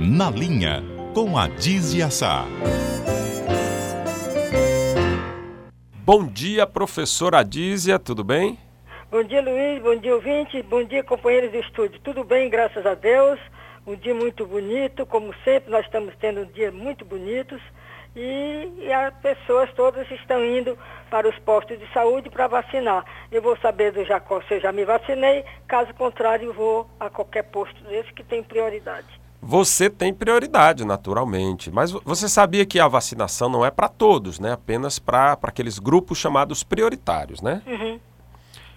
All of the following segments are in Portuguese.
Na Linha, com a Dizia Sá. Bom dia, professora Adísia, tudo bem? Bom dia, Luiz. Bom dia, ouvinte. Bom dia, companheiros do estúdio. Tudo bem, graças a Deus. Um dia muito bonito, como sempre, nós estamos tendo um dia muito bonitos. E, e as pessoas todas estão indo para os postos de saúde para vacinar. Eu vou saber do Jacó se eu já me vacinei, caso contrário, vou a qualquer posto desse que tem prioridade. Você tem prioridade, naturalmente. Mas você sabia que a vacinação não é para todos, né? Apenas para aqueles grupos chamados prioritários, né? Uhum.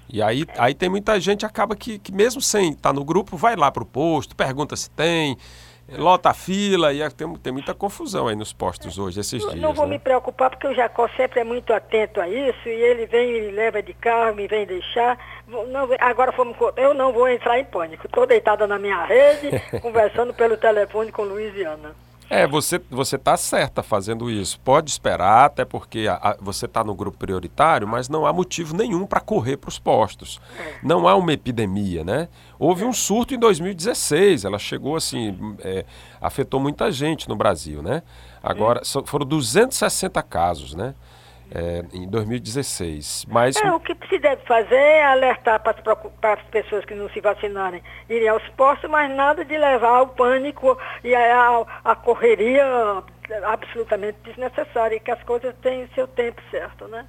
E aí, aí tem muita gente acaba que, que mesmo sem estar no grupo, vai lá para o posto, pergunta se tem, lota a fila, e tem, tem muita confusão aí nos postos hoje, esses dias. Não vou né? me preocupar, porque o Jacó sempre é muito atento a isso, e ele vem e me leva de carro, me vem deixar. Não, agora fomos, eu não vou entrar em pânico. Estou deitada na minha rede, conversando pelo telefone com Luiziana. É, você você está certa fazendo isso. Pode esperar, até porque a, a, você está no grupo prioritário, mas não há motivo nenhum para correr para os postos. Não há uma epidemia, né? Houve um surto em 2016, ela chegou assim, é, afetou muita gente no Brasil, né? Agora, so, foram 260 casos, né? É, em 2016. Mas É, o que se deve fazer é alertar para as, preocup- para as pessoas que não se vacinarem irem aos postos, mas nada de levar ao pânico e a correria absolutamente desnecessária, e que as coisas têm seu tempo certo, né?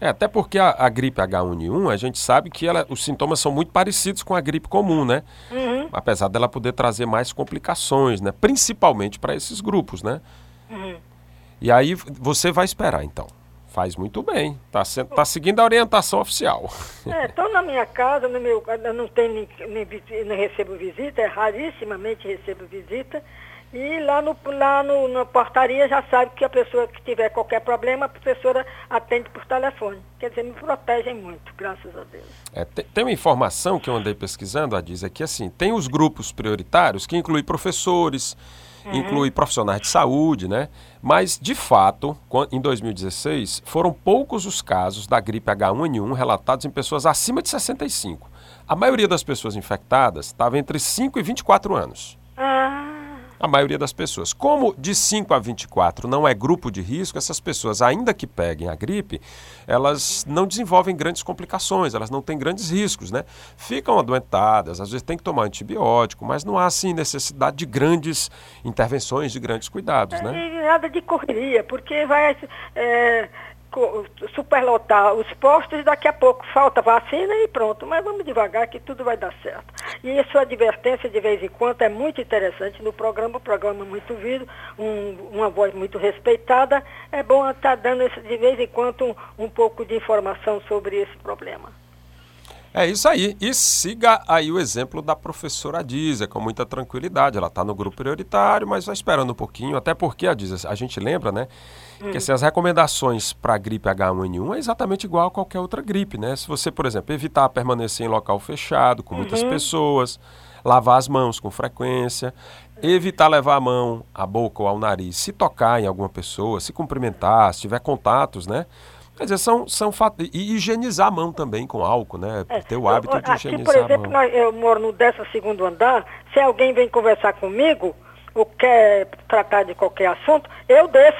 É, até porque a, a gripe H1N1, a gente sabe que ela, os sintomas são muito parecidos com a gripe comum, né? Uhum. Apesar dela poder trazer mais complicações, né? Principalmente para esses grupos, né? Uhum. E aí você vai esperar, então. Faz muito bem. Tá, se- tá seguindo a orientação oficial. É, estou na minha casa, no meu, eu não tenho nem, não recebo visita, é rarissimamente recebo visita. E lá, no, lá no, na portaria já sabe que a pessoa que tiver qualquer problema, a professora atende por telefone. Quer dizer, me protegem muito, graças a Deus. É, te- tem uma informação que eu andei pesquisando, a diz é que assim, tem os grupos prioritários que inclui professores, inclui profissionais de saúde, né? Mas, de fato, em 2016, foram poucos os casos da gripe H1N1 relatados em pessoas acima de 65. A maioria das pessoas infectadas estava entre 5 e 24 anos. A maioria das pessoas. Como de 5 a 24 não é grupo de risco, essas pessoas, ainda que peguem a gripe, elas não desenvolvem grandes complicações, elas não têm grandes riscos, né? Ficam adoentadas, às vezes tem que tomar antibiótico, mas não há, assim, necessidade de grandes intervenções, de grandes cuidados, né? e nada de correria, porque vai é, superlotar os postos, daqui a pouco falta vacina e pronto. Mas vamos devagar que tudo vai dar certo. E a sua advertência de vez em quando é muito interessante no programa, um programa muito ouvido, um- uma voz muito respeitada. É bom estar dando esse- de vez em quando um, um pouco de informação sobre esse problema. É isso aí. E siga aí o exemplo da professora Adísia, com muita tranquilidade. Ela está no grupo prioritário, mas vai esperando um pouquinho, até porque, Adísia, a gente lembra, né? Que assim, as recomendações para a gripe H1N1 é exatamente igual a qualquer outra gripe, né? Se você, por exemplo, evitar permanecer em local fechado, com muitas pessoas, lavar as mãos com frequência, evitar levar a mão à boca ou ao nariz, se tocar em alguma pessoa, se cumprimentar, se tiver contatos, né? Quer dizer, são, são fatos. E higienizar a mão também com álcool, né? Ter o hábito de Aqui, higienizar por a exemplo, mão. nós- eu moro no 12 andar, se alguém vem conversar comigo ou quer tratar de qualquer assunto, eu desço.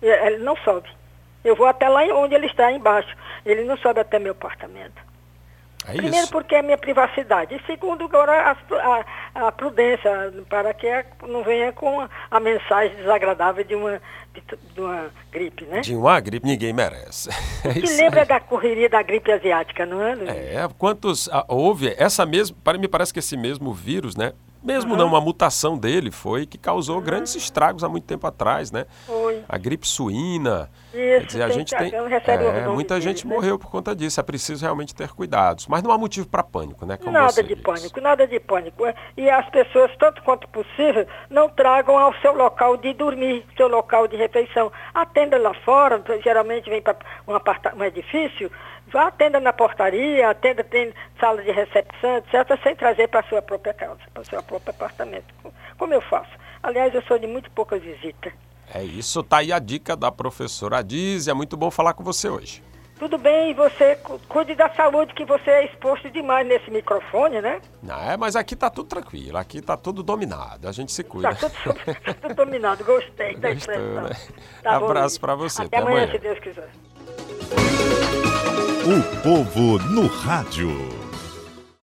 E Ele não sobe. Eu vou até lá onde ele está, embaixo. Ele não sobe até meu apartamento. É Primeiro porque é minha privacidade. E segundo, agora a, a- a prudência, para que a- não venha com a, mensagem desagradável de uma, de, de uma gripe, né? De uma gripe ninguém merece. É Que lembra aí. da correria da gripe asiática, não é? Luiz? É, quantos ah, houve essa mesma, para me parece que esse mesmo vírus, né? Mesmo não uma mutação dele foi que causou grandes estragos há muito tempo atrás, né? Foi. A gripe suína. Isso, dizer, a gente tem é, muita dele, gente né? morreu por conta disso. É preciso realmente ter cuidados, mas não há motivo para pânico, né? Como Nada de pânico, nada de pânico. É, E as pessoas, tanto quanto possível, não tragam ao seu local de dormir, seu local de refeição. Atenda lá fora, geralmente vem para um, um edifício, atenda na portaria, atenda, tem sala de recepção, etc., sem trazer para a sua própria casa, para o seu próprio apartamento. Como eu faço? Aliás, eu sou de muito pouca visita. É isso, tá aí a dica da professora Adísia. Muito bom falar com você hoje. Tudo bem, e você cu- cuide da saúde, que você é exposto demais nesse microfone, né? Não, é, mas aqui tá tudo tranquilo, aqui tá tudo dominado, a gente se cuida. Tá tudo, tudo dominado, gostei da Gostou, expressão. né? Tá Abraço pra você, Até, até amanhã, amanhã. se Deus quiser. O povo no rádio.